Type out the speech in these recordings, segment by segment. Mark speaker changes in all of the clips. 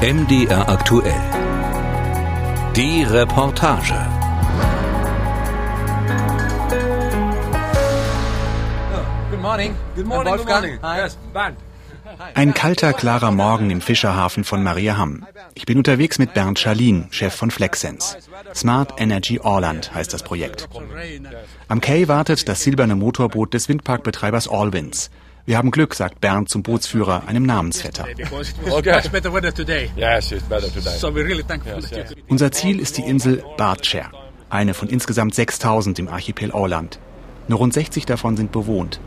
Speaker 1: MDR aktuell. Die Reportage.
Speaker 2: Good morning. Good morning. Wolfgang. Hi. Yes, Bernd.
Speaker 3: Ein kalter, klarer Morgen im Fischerhafen von Mariaham. Ich bin unterwegs mit Bernd Schalin, Chef von Flexsense. Smart Energy Orland heißt das Projekt. Am Quai wartet das silberne Motorboot des Windparkbetreibers Allwinds. Wir haben Glück, sagt Bernd zum Bootsführer, einem Namensvetter. Unser Ziel ist die Insel Bardscher, eine von insgesamt 6000 im Archipel Orland. Nur rund 60 davon sind bewohnt.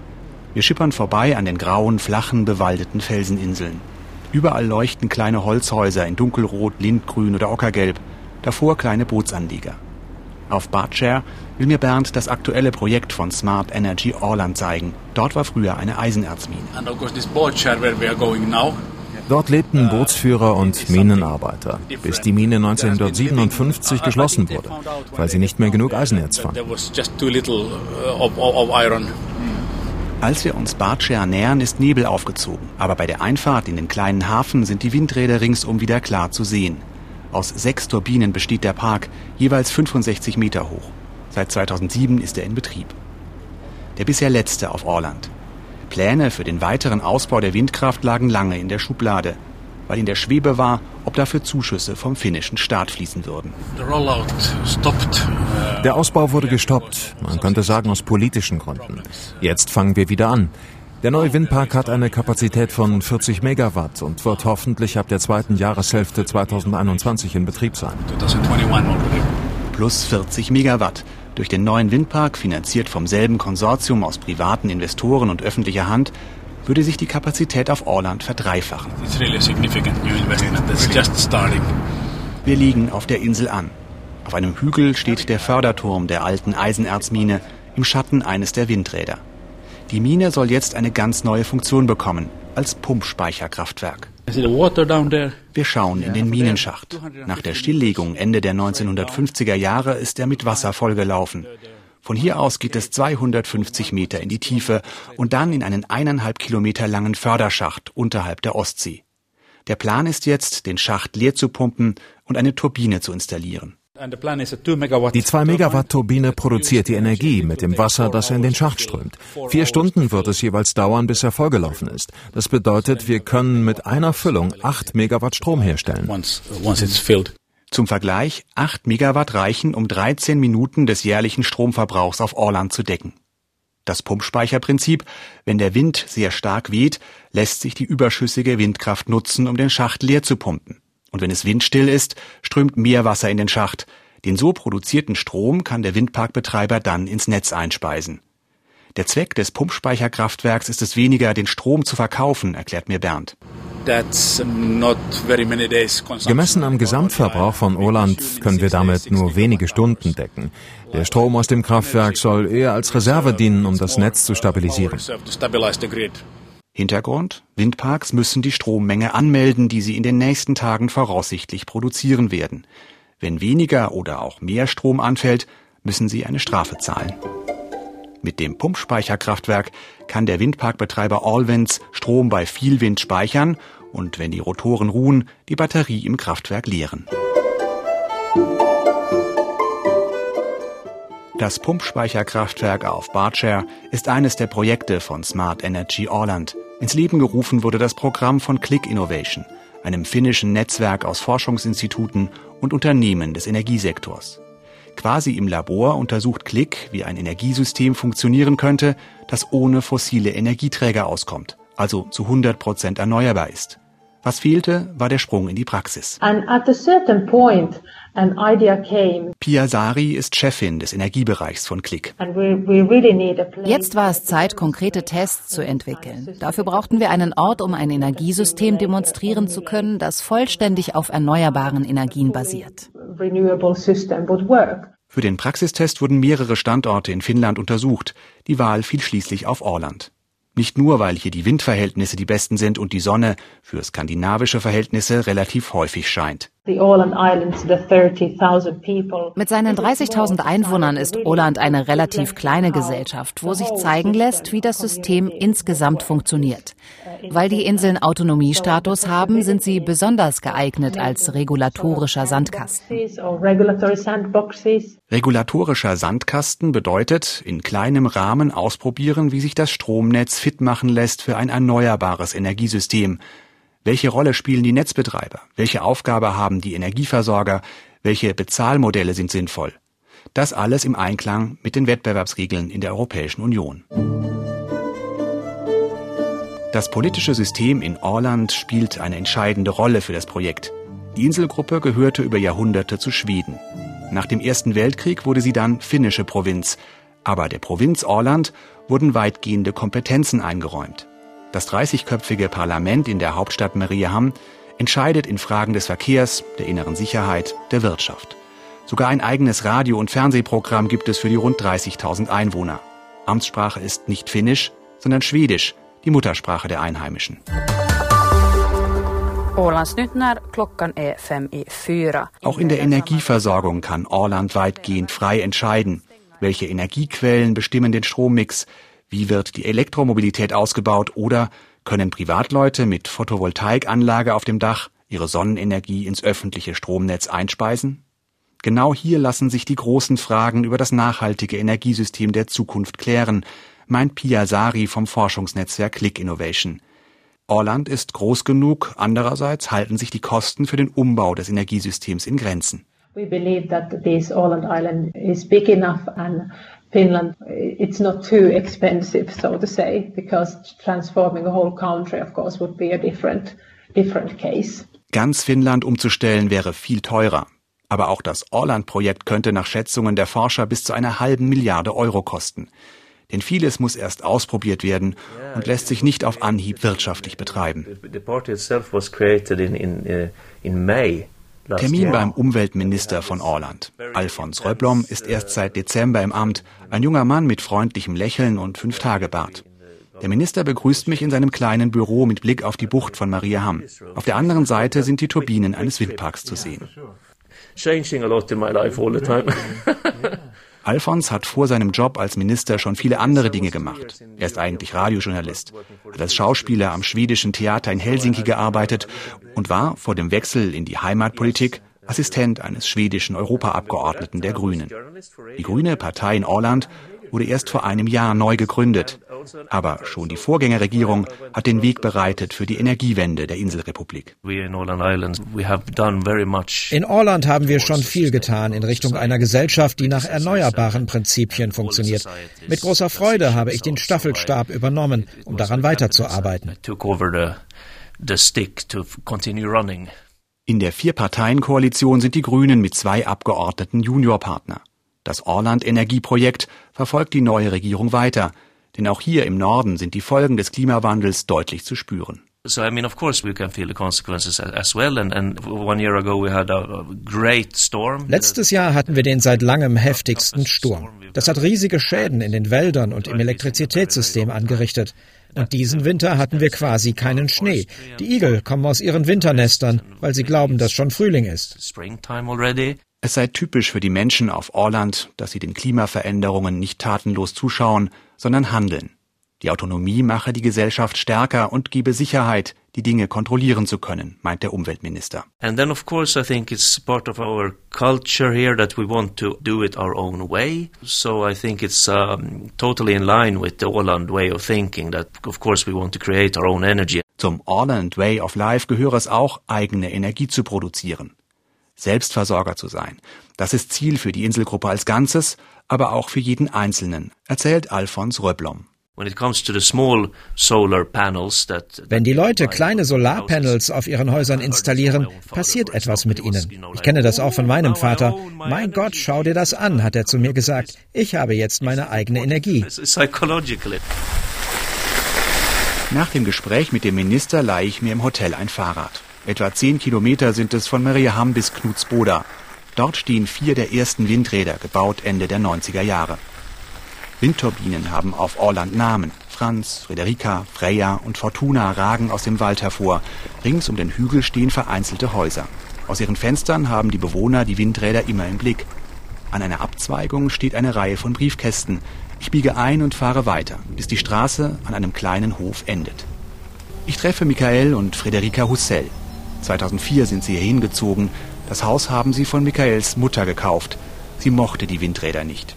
Speaker 3: Wir schippern vorbei an den grauen, flachen, bewaldeten Felseninseln. Überall leuchten kleine Holzhäuser in dunkelrot, lindgrün oder ockergelb, davor kleine Bootsanlieger. Auf Bardscher will mir Bernd das aktuelle Projekt von Smart Energy Orland zeigen. Dort war früher eine Eisenerzmine.
Speaker 4: Dort lebten Bootsführer und Minenarbeiter, bis die Mine 1957 geschlossen wurde, weil sie nicht mehr genug Eisenerz fanden.
Speaker 3: Als wir uns Bardscher nähern, ist Nebel aufgezogen, aber bei der Einfahrt in den kleinen Hafen sind die Windräder ringsum wieder klar zu sehen. Aus sechs Turbinen besteht der Park, jeweils 65 Meter hoch. Seit 2007 ist er in Betrieb. Der bisher letzte auf Orland. Pläne für den weiteren Ausbau der Windkraft lagen lange in der Schublade, weil in der Schwebe war, ob dafür Zuschüsse vom finnischen Staat fließen würden.
Speaker 4: Der Ausbau wurde gestoppt, man könnte sagen aus politischen Gründen. Jetzt fangen wir wieder an. Der neue Windpark hat eine Kapazität von 40 Megawatt und wird hoffentlich ab der zweiten Jahreshälfte 2021 in Betrieb sein.
Speaker 3: Plus 40 Megawatt. Durch den neuen Windpark, finanziert vom selben Konsortium aus privaten Investoren und öffentlicher Hand, würde sich die Kapazität auf Orland verdreifachen. Wir liegen auf der Insel an. Auf einem Hügel steht der Förderturm der alten Eisenerzmine im Schatten eines der Windräder. Die Mine soll jetzt eine ganz neue Funktion bekommen, als Pumpspeicherkraftwerk. Wir schauen in den Minenschacht. Nach der Stilllegung Ende der 1950er Jahre ist er mit Wasser vollgelaufen. Von hier aus geht es 250 Meter in die Tiefe und dann in einen eineinhalb Kilometer langen Förderschacht unterhalb der Ostsee. Der Plan ist jetzt, den Schacht leer zu pumpen und eine Turbine zu installieren.
Speaker 4: Die 2 Megawatt Turbine produziert die Energie mit dem Wasser, das in den Schacht strömt. Vier Stunden wird es jeweils dauern, bis er vollgelaufen ist. Das bedeutet, wir können mit einer Füllung 8 Megawatt Strom herstellen.
Speaker 3: Zum Vergleich, 8 Megawatt reichen, um 13 Minuten des jährlichen Stromverbrauchs auf Orland zu decken. Das Pumpspeicherprinzip, wenn der Wind sehr stark weht, lässt sich die überschüssige Windkraft nutzen, um den Schacht leer zu pumpen. Und wenn es windstill ist, strömt mehr Wasser in den Schacht. Den so produzierten Strom kann der Windparkbetreiber dann ins Netz einspeisen. Der Zweck des Pumpspeicherkraftwerks ist es weniger, den Strom zu verkaufen, erklärt mir Bernd.
Speaker 4: Gemessen am Gesamtverbrauch von Oland können wir damit nur wenige Stunden decken. Der Strom aus dem Kraftwerk soll eher als Reserve dienen, um das Netz zu stabilisieren.
Speaker 3: Hintergrund? Windparks müssen die Strommenge anmelden, die sie in den nächsten Tagen voraussichtlich produzieren werden. Wenn weniger oder auch mehr Strom anfällt, müssen sie eine Strafe zahlen. Mit dem Pumpspeicherkraftwerk kann der Windparkbetreiber Allwinds Strom bei viel Wind speichern und wenn die Rotoren ruhen, die Batterie im Kraftwerk leeren. Das Pumpspeicherkraftwerk auf Bardscher ist eines der Projekte von Smart Energy Orland. Ins Leben gerufen wurde das Programm von Click Innovation, einem finnischen Netzwerk aus Forschungsinstituten und Unternehmen des Energiesektors. Quasi im Labor untersucht Click, wie ein Energiesystem funktionieren könnte, das ohne fossile Energieträger auskommt, also zu 100 Prozent erneuerbar ist. Was fehlte, war der Sprung in die Praxis. Point, Pia Sari ist Chefin des Energiebereichs von Click.
Speaker 5: Jetzt war es Zeit, konkrete Tests zu entwickeln. Dafür brauchten wir einen Ort, um ein Energiesystem demonstrieren zu können, das vollständig auf erneuerbaren Energien basiert.
Speaker 3: Für den Praxistest wurden mehrere Standorte in Finnland untersucht. Die Wahl fiel schließlich auf Orland. Nicht nur, weil hier die Windverhältnisse die besten sind und die Sonne für skandinavische Verhältnisse relativ häufig scheint.
Speaker 5: Mit seinen 30.000 Einwohnern ist Åland eine relativ kleine Gesellschaft, wo sich zeigen lässt, wie das System insgesamt funktioniert. Weil die Inseln Autonomiestatus haben, sind sie besonders geeignet als regulatorischer Sandkasten.
Speaker 3: Regulatorischer Sandkasten bedeutet, in kleinem Rahmen ausprobieren, wie sich das Stromnetz fit machen lässt für ein erneuerbares Energiesystem. Welche Rolle spielen die Netzbetreiber? Welche Aufgabe haben die Energieversorger? Welche Bezahlmodelle sind sinnvoll? Das alles im Einklang mit den Wettbewerbsregeln in der Europäischen Union. Das politische System in Orland spielt eine entscheidende Rolle für das Projekt. Die Inselgruppe gehörte über Jahrhunderte zu Schweden. Nach dem Ersten Weltkrieg wurde sie dann finnische Provinz, aber der Provinz Orland wurden weitgehende Kompetenzen eingeräumt. Das 30-köpfige Parlament in der Hauptstadt Mariehamn entscheidet in Fragen des Verkehrs, der inneren Sicherheit, der Wirtschaft. Sogar ein eigenes Radio- und Fernsehprogramm gibt es für die rund 30.000 Einwohner. Amtssprache ist nicht Finnisch, sondern Schwedisch, die Muttersprache der Einheimischen. Auch in der Energieversorgung kann Orland weitgehend frei entscheiden. Welche Energiequellen bestimmen den Strommix? Wie wird die Elektromobilität ausgebaut oder können Privatleute mit Photovoltaikanlage auf dem Dach ihre Sonnenenergie ins öffentliche Stromnetz einspeisen? Genau hier lassen sich die großen Fragen über das nachhaltige Energiesystem der Zukunft klären, meint Pia Sari vom Forschungsnetzwerk Click Innovation. Orland ist groß genug, andererseits halten sich die Kosten für den Umbau des Energiesystems in Grenzen. We believe that this Åland island is big enough and Finland, it's not too expensive, so to say, because transforming a whole country, of course, would be a different, different case. Ganz Finnland umzustellen wäre viel teurer. Aber auch das Orland-Projekt könnte nach Schätzungen der Forscher bis zu einer halben Milliarde Euro kosten. Denn vieles muss erst ausprobiert werden und lässt sich nicht auf Anhieb wirtschaftlich betreiben. The party itself Termin beim Umweltminister von Orland. Alfons Röblom ist erst seit Dezember im Amt, ein junger Mann mit freundlichem Lächeln und Fünf-Tage-Bart. Der Minister begrüßt mich in seinem kleinen Büro mit Blick auf die Bucht von Mariaham. Auf der anderen Seite sind die Turbinen eines Windparks zu sehen. Changing a lot in my life all the time. Alfons hat vor seinem Job als Minister schon viele andere Dinge gemacht. Er ist eigentlich Radiojournalist, hat als Schauspieler am schwedischen Theater in Helsinki gearbeitet und war vor dem Wechsel in die Heimatpolitik Assistent eines schwedischen Europaabgeordneten der Grünen. Die Grüne Partei in Orland wurde erst vor einem Jahr neu gegründet. Aber schon die Vorgängerregierung hat den Weg bereitet für die Energiewende der Inselrepublik. In
Speaker 6: Orland haben wir schon viel getan in Richtung einer Gesellschaft, die nach erneuerbaren Prinzipien funktioniert. Mit großer Freude habe ich den Staffelstab übernommen, um daran weiterzuarbeiten.
Speaker 3: In der Vier-Parteien-Koalition sind die Grünen mit zwei Abgeordneten Juniorpartner. Das Orland-Energieprojekt verfolgt die neue Regierung weiter, denn auch hier im Norden sind die Folgen des Klimawandels deutlich zu spüren. So I mean, of course, we can feel the consequences as well. And, and one year ago we had a great storm.
Speaker 6: Letztes Jahr hatten wir den seit langem heftigsten Sturm. Das hat riesige Schäden in den Wäldern und im Elektrizitätssystem angerichtet. Und diesen Winter hatten wir quasi keinen Schnee. Die Igel kommen aus ihren Winternestern, weil sie glauben, dass schon Frühling ist.
Speaker 3: Es sei typisch für die Menschen auf Orland, dass sie den Klimaveränderungen nicht tatenlos zuschauen, sondern handeln. Die Autonomie mache die Gesellschaft stärker und gebe Sicherheit, die Dinge kontrollieren zu können, meint der Umweltminister. And then of course I think it's part of our culture here that we want to do it our own way. So I think it's um, totally in line with the Orland way of thinking that of course we want to create our own energy. Zum Orland way of life gehöre es auch, eigene Energie zu produzieren. Selbstversorger zu sein. Das ist Ziel für die Inselgruppe als Ganzes, aber auch für jeden Einzelnen, erzählt Alfons Röblom.
Speaker 6: Wenn die Leute kleine Solarpanels auf ihren Häusern installieren, passiert etwas mit ihnen. Ich kenne das auch von meinem Vater. Mein Gott, schau dir das an, hat er zu mir gesagt. Ich habe jetzt meine eigene Energie.
Speaker 3: Nach dem Gespräch mit dem Minister leihe ich mir im Hotel ein Fahrrad. Etwa zehn Kilometer sind es von Mariaham bis Knutsboda. Dort stehen vier der ersten Windräder, gebaut Ende der 90er Jahre. Windturbinen haben auf Orland Namen. Franz, Friederika, Freya und Fortuna ragen aus dem Wald hervor. Rings um den Hügel stehen vereinzelte Häuser. Aus ihren Fenstern haben die Bewohner die Windräder immer im Blick. An einer Abzweigung steht eine Reihe von Briefkästen. Ich biege ein und fahre weiter, bis die Straße an einem kleinen Hof endet. Ich treffe Michael und Frederica Hussell. 2004 sind sie hier hingezogen. Das Haus haben sie von Michaels Mutter gekauft. Sie mochte die Windräder nicht.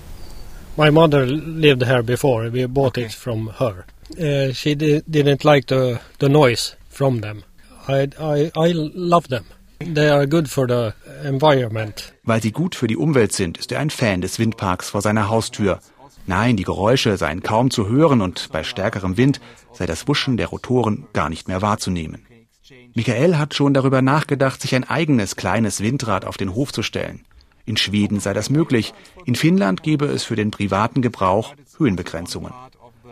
Speaker 7: My mother lived here before. We bought it from her. Uh, she didn't like the, the noise from them. I, I, I love them. They are good for the environment.
Speaker 3: Weil sie gut für die Umwelt sind, ist er ein Fan des Windparks vor seiner Haustür. Nein, die Geräusche seien kaum zu hören und bei stärkerem Wind sei das Wuschen der Rotoren gar nicht mehr wahrzunehmen. Michael hat schon darüber nachgedacht, sich ein eigenes kleines Windrad auf den Hof zu stellen. In Schweden sei das möglich, in Finnland gebe es für den privaten Gebrauch Höhenbegrenzungen.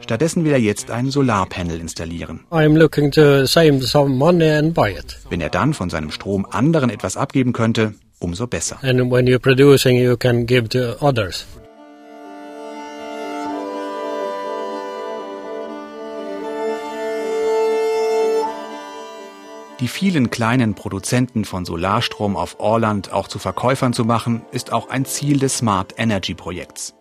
Speaker 3: Stattdessen will er jetzt ein Solarpanel installieren. Wenn er dann von seinem Strom anderen etwas abgeben könnte, umso besser.
Speaker 7: And when you're producing, you can give to others.
Speaker 3: Die vielen kleinen Produzenten von Solarstrom auf Orland auch zu Verkäufern zu machen, ist auch ein Ziel des Smart Energy Projekts.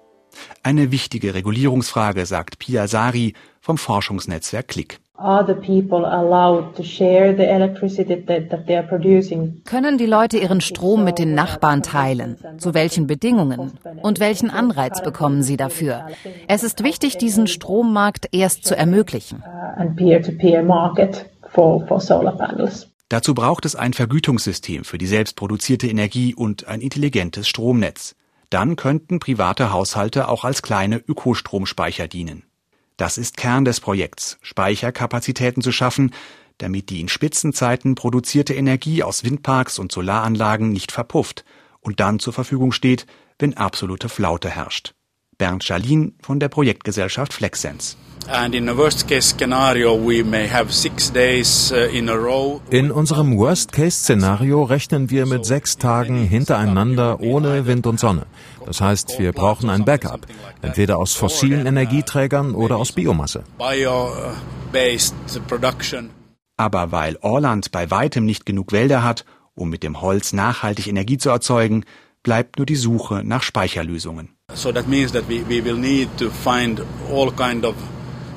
Speaker 3: Eine wichtige Regulierungsfrage, sagt Pia Sari vom Forschungsnetzwerk Klick.
Speaker 5: Können die Leute ihren Strom mit den Nachbarn teilen? Zu welchen Bedingungen? Und welchen Anreiz bekommen sie dafür? Es ist wichtig, diesen Strommarkt erst zu ermöglichen.
Speaker 3: Dazu braucht es ein Vergütungssystem für die selbstproduzierte Energie und ein intelligentes Stromnetz. Dann könnten private Haushalte auch als kleine Ökostromspeicher dienen. Das ist Kern des Projekts, Speicherkapazitäten zu schaffen, damit die in Spitzenzeiten produzierte Energie aus Windparks und Solaranlagen nicht verpufft und dann zur Verfügung steht, wenn absolute Flaute herrscht. Bernd Schalin von der Projektgesellschaft Flexsense.
Speaker 4: Uh, in unserem Worst-Case-Szenario rechnen wir mit sechs Tagen hintereinander ohne Wind und Sonne. Das heißt, wir brauchen ein Backup, entweder aus fossilen Energieträgern oder aus Biomasse.
Speaker 3: Aber weil Orland bei weitem nicht genug Wälder hat, um mit dem Holz nachhaltig Energie zu erzeugen, bleibt nur die Suche nach Speicherlösungen. So that means that we, we will need to find all kind of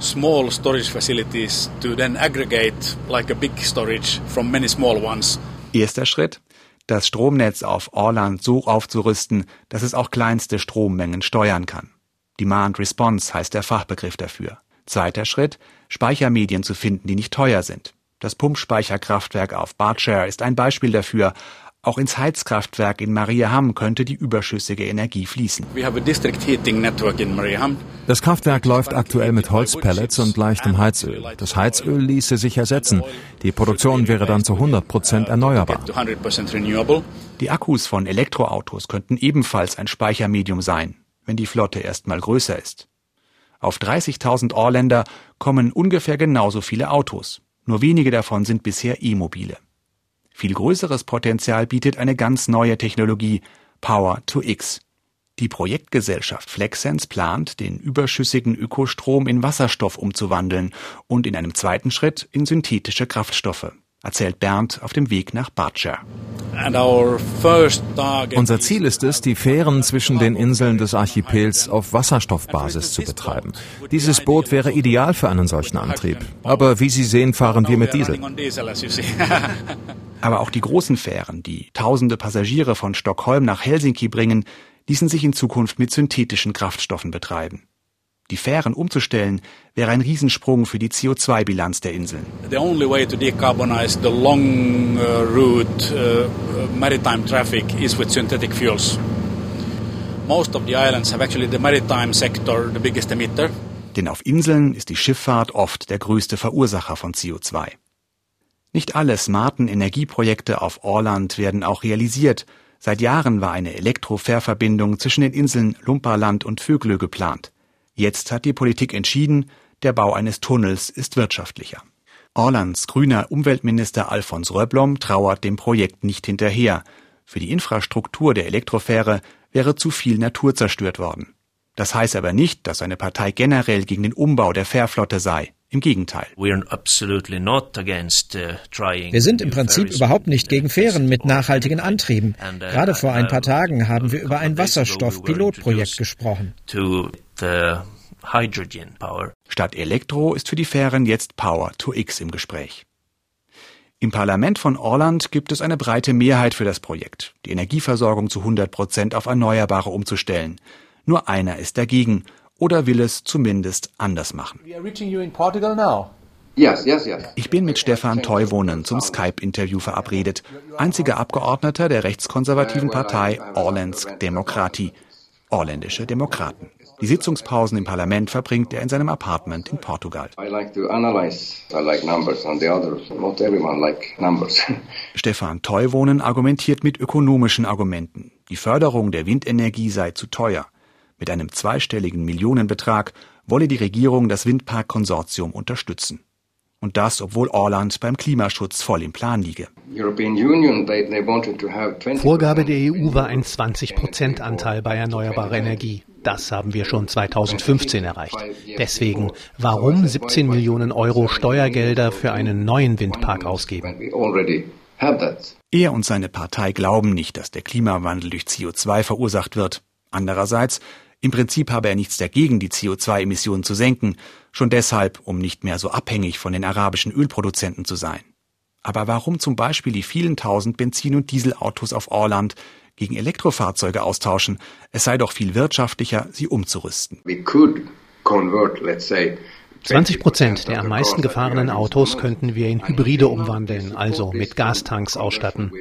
Speaker 3: small storage facilities to then aggregate like a big storage from many small ones. Erster Schritt, das Stromnetz auf Orland so aufzurüsten, dass es auch kleinste Strommengen steuern kann. Demand Response heißt der Fachbegriff dafür. Zweiter Schritt, Speichermedien zu finden, die nicht teuer sind. Das Pumpspeicherkraftwerk auf Berkshire ist ein Beispiel dafür, auch ins Heizkraftwerk in Mariehamn könnte die überschüssige Energie fließen.
Speaker 4: Das Kraftwerk läuft aktuell mit Holzpellets und leichtem Heizöl. Das Heizöl ließe sich ersetzen. Die Produktion wäre dann zu 100 Prozent erneuerbar.
Speaker 3: Die Akkus von Elektroautos könnten ebenfalls ein Speichermedium sein, wenn die Flotte erstmal größer ist. Auf 30.000 Orländer kommen ungefähr genauso viele Autos. Nur wenige davon sind bisher E-Mobile. Viel größeres Potenzial bietet eine ganz neue Technologie, Power to X. Die Projektgesellschaft Flexsense plant, den überschüssigen Ökostrom in Wasserstoff umzuwandeln und in einem zweiten Schritt in synthetische Kraftstoffe, erzählt Bernd auf dem Weg nach Bardscher.
Speaker 4: Unser Ziel ist es, die Fähren zwischen den Inseln des Archipels auf Wasserstoffbasis zu betreiben. Dieses Boot wäre ideal für einen solchen Antrieb. Aber wie Sie sehen, fahren wir mit Diesel.
Speaker 3: Aber auch die großen Fähren, die tausende Passagiere von Stockholm nach Helsinki bringen, ließen sich in Zukunft mit synthetischen Kraftstoffen betreiben. Die Fähren umzustellen, wäre ein Riesensprung für die CO2-Bilanz der Inseln. The only way to decarbonize the long uh, route uh, maritime traffic is with synthetic fuels. Most of the islands have actually the maritime sector the biggest emitter. Denn auf Inseln ist die Schifffahrt oft der größte Verursacher von CO2. Nicht alle smarten Energieprojekte auf Orland werden auch realisiert. Seit Jahren war eine Elektrofährverbindung zwischen den Inseln Lumparland und Vöglö geplant. Jetzt hat die Politik entschieden, der Bau eines Tunnels ist wirtschaftlicher. Orlands grüner Umweltminister Alfons Röblom trauert dem Projekt nicht hinterher. Für die Infrastruktur der Elektrofähre wäre zu viel Natur zerstört worden. Das heißt aber nicht, dass seine Partei generell gegen den Umbau der Fährflotte sei. Im Gegenteil. Wir
Speaker 6: sind im Prinzip überhaupt nicht gegen Fähren mit nachhaltigen Antrieben. Uh, Gerade vor ein paar Tagen haben wir über ein Wasserstoff-Pilotprojekt gesprochen.
Speaker 3: Statt Elektro ist für die Fähren jetzt Power to X im Gespräch. Im Parlament von Orland gibt es eine breite Mehrheit für das Projekt, die Energieversorgung zu 100 Prozent auf Erneuerbare umzustellen. Nur einer ist dagegen oder will es zumindest anders machen. Ich bin mit Stefan Teuvonen zum Skype-Interview verabredet, einziger Abgeordneter der rechtskonservativen Partei Orlands Demokratie, Orländische Demokraten. Die Sitzungspausen im Parlament verbringt er in seinem Apartment in Portugal. Stefan Teuvonen argumentiert mit ökonomischen Argumenten. Die Förderung der Windenergie sei zu teuer. Mit einem zweistelligen Millionenbetrag wolle die Regierung das Windparkkonsortium unterstützen. Und das, obwohl Orland beim Klimaschutz voll im Plan liege.
Speaker 8: Vorgabe der EU war ein 20-Prozent-Anteil bei erneuerbarer Energie. Das haben wir schon 2015 erreicht. Deswegen, warum 17 Millionen Euro Steuergelder für einen neuen Windpark ausgeben?
Speaker 3: Er und seine Partei glauben nicht, dass der Klimawandel durch CO2 verursacht wird. Andererseits im Prinzip habe er nichts dagegen, die CO2-Emissionen zu senken, schon deshalb, um nicht mehr so abhängig von den arabischen Ölproduzenten zu sein. Aber warum zum Beispiel die vielen tausend Benzin- und Dieselautos auf Orland gegen Elektrofahrzeuge austauschen? Es sei doch viel wirtschaftlicher, sie umzurüsten. We could
Speaker 8: convert, let's say, 20 Prozent der am meisten gefahrenen Autos könnten wir in Hybride umwandeln, also mit Gastanks ausstatten.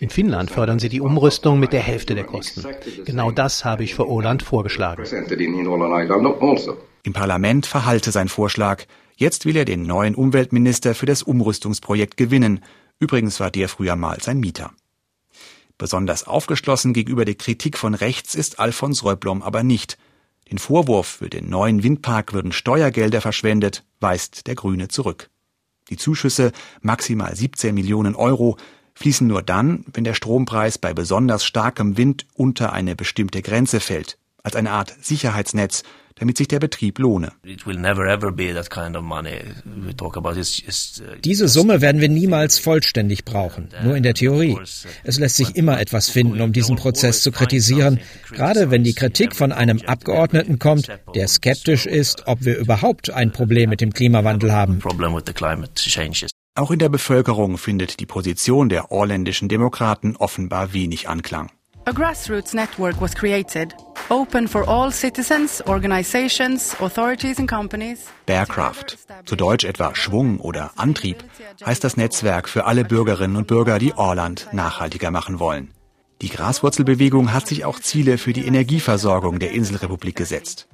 Speaker 8: In Finnland fördern sie die Umrüstung mit der Hälfte der Kosten. Genau das habe ich für Oland vorgeschlagen.
Speaker 3: Im Parlament verhalte sein Vorschlag. Jetzt will er den neuen Umweltminister für das Umrüstungsprojekt gewinnen. Übrigens war der früher mal sein Mieter. Besonders aufgeschlossen gegenüber der Kritik von rechts ist Alfons Röblom aber nicht. Den Vorwurf, für den neuen Windpark würden Steuergelder verschwendet, weist der Grüne zurück. Die Zuschüsse, maximal 17 Millionen Euro, fließen nur dann, wenn der Strompreis bei besonders starkem Wind unter eine bestimmte Grenze fällt, als eine Art Sicherheitsnetz, damit sich der Betrieb lohne.
Speaker 6: Diese Summe werden wir niemals vollständig brauchen, nur in der Theorie. Uh, es lässt sich immer etwas finden, um diesen Prozess zu kritisieren, gerade wenn die Kritik von einem Abgeordneten kommt, der skeptisch ist, ob wir überhaupt ein Problem mit dem Klimawandel haben.
Speaker 3: Auch in der Bevölkerung findet die Position der orländischen Demokraten offenbar wenig Anklang. A grassroots network was created, open for all citizens, organizations, authorities and companies. Bearcraft, zu Deutsch etwa Schwung oder Antrieb, heißt das Netzwerk für alle Bürgerinnen und Bürger, die Orland nachhaltiger machen wollen. Die Graswurzelbewegung hat sich auch Ziele für die Energieversorgung der Inselrepublik gesetzt.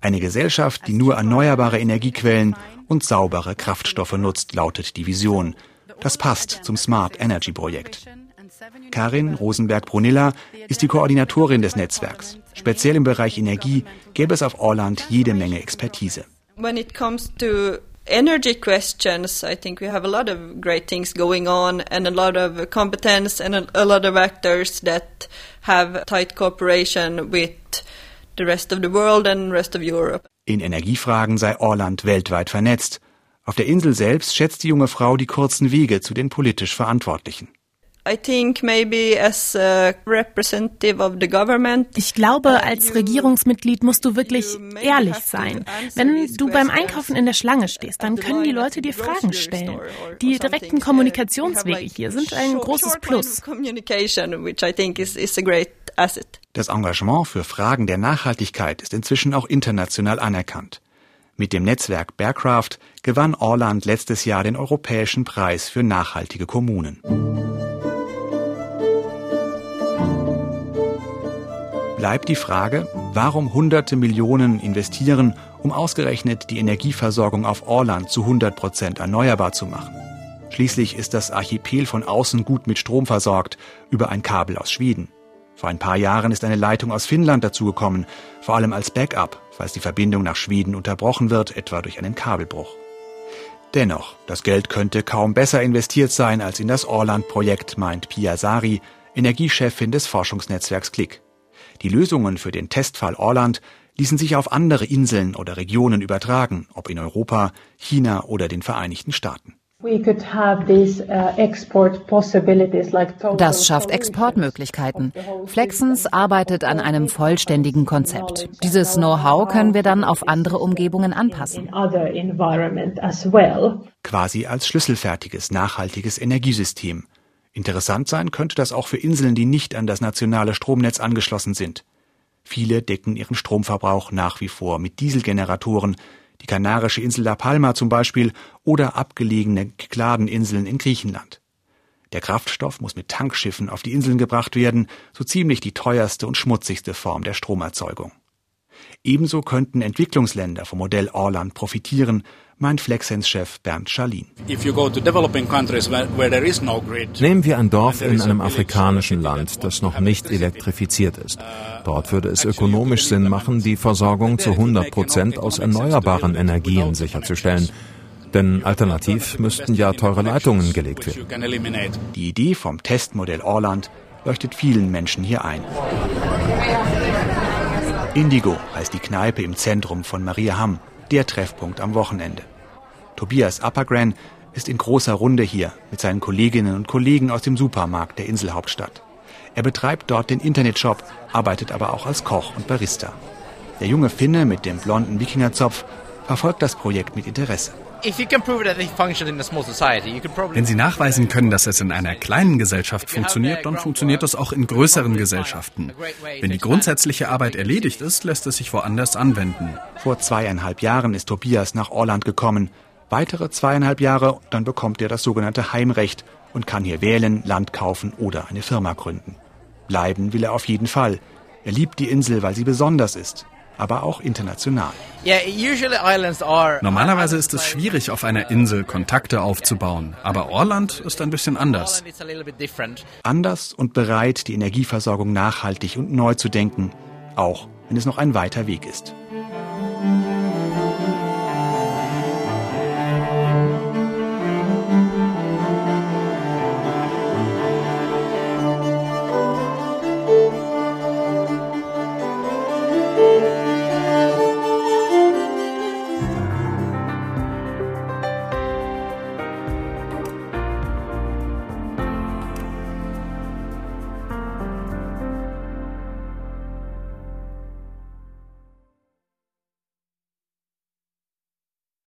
Speaker 3: Eine Gesellschaft, die nur erneuerbare Energiequellen und saubere Kraftstoffe nutzt, lautet die Vision. Das passt zum Smart Energy Projekt. Karin Rosenberg-Brunilla ist die Koordinatorin des Netzwerks. Speziell im Bereich Energie gäbe es auf Orland jede Menge Expertise. When it comes to energy questions, I think we have a lot of great things going on and a lot of competence and a lot of actors that have tight cooperation with the rest of the world and rest of Europe. In Energiefragen sei Orland weltweit vernetzt. Auf der Insel selbst schätzt die junge Frau die kurzen Wege zu den politisch Verantwortlichen.
Speaker 9: Ich glaube, als Regierungsmitglied musst du wirklich ehrlich sein. Wenn du beim Einkaufen in der Schlange stehst, dann können die Leute dir Fragen stellen. Die direkten Kommunikationswege hier sind ein großes Plus.
Speaker 3: Das Engagement für Fragen der Nachhaltigkeit ist inzwischen auch international anerkannt. Mit dem Netzwerk Bearcraft gewann Orland letztes Jahr den Europäischen Preis für nachhaltige Kommunen. Bleibt die Frage, warum hunderte Millionen investieren, um ausgerechnet die Energieversorgung auf Orland zu 100 Prozent erneuerbar zu machen. Schließlich ist das Archipel von außen gut mit Strom versorgt, über ein Kabel aus Schweden. Vor ein paar Jahren ist eine Leitung aus Finnland dazugekommen, vor allem als Backup, falls die Verbindung nach Schweden unterbrochen wird, etwa durch einen Kabelbruch. Dennoch, das Geld könnte kaum besser investiert sein als in das Orland-Projekt, meint Pia Sari, Energiechefin des Forschungsnetzwerks Klick. Die Lösungen für den Testfall Orland ließen sich auf andere Inseln oder Regionen übertragen, ob in Europa, China oder den Vereinigten Staaten.
Speaker 5: Uh, das schafft Exportmöglichkeiten. Flexens arbeitet an einem vollständigen Konzept. Dieses Know-how können wir dann auf andere Umgebungen anpassen.
Speaker 3: Quasi als schlüsselfertiges, nachhaltiges Energiesystem. Interessant sein könnte das auch für Inseln, die nicht an das nationale Stromnetz angeschlossen sind. Viele decken ihren Stromverbrauch nach wie vor mit Dieselgeneratoren, die kanarische Insel La Palma zum Beispiel oder abgelegene Kykladeninseln in Griechenland. Der Kraftstoff muss mit Tankschiffen auf die Inseln gebracht werden, so ziemlich die teuerste und schmutzigste Form der Stromerzeugung. Ebenso könnten Entwicklungsländer vom Modell Orland profitieren, meint Flexens-Chef Bernd Schalin.
Speaker 4: Nehmen wir ein Dorf in einem afrikanischen Land, das noch nicht elektrifiziert ist. Dort würde es ökonomisch Sinn machen, die Versorgung zu 100 Prozent aus erneuerbaren Energien sicherzustellen. Denn alternativ müssten ja teure Leitungen gelegt werden.
Speaker 3: Die Idee vom Testmodell Orland leuchtet vielen Menschen hier ein. Indigo heißt die Kneipe im Zentrum von Mariaham, der Treffpunkt am Wochenende. Tobias Appergren ist in großer Runde hier mit seinen Kolleginnen und Kollegen aus dem Supermarkt der Inselhauptstadt. Er betreibt dort den Internetshop, arbeitet aber auch als Koch und Barista. Der junge Finne mit dem blonden Wikingerzopf verfolgt das Projekt mit Interesse.
Speaker 10: Wenn Sie nachweisen können, dass es in einer kleinen Gesellschaft funktioniert, dann funktioniert es auch in größeren Gesellschaften. Wenn die grundsätzliche Arbeit erledigt ist, lässt es sich woanders anwenden.
Speaker 3: Vor zweieinhalb Jahren ist Tobias nach Orland gekommen. Weitere zweieinhalb Jahre, dann bekommt er das sogenannte Heimrecht und kann hier wählen, Land kaufen oder eine Firma gründen. Bleiben will er auf jeden Fall. Er liebt die Insel, weil sie besonders ist aber auch international.
Speaker 10: Normalerweise ist es schwierig, auf einer Insel Kontakte aufzubauen, aber Orland ist ein bisschen anders.
Speaker 3: Anders und bereit, die Energieversorgung nachhaltig und neu zu denken, auch wenn es noch ein weiter Weg ist.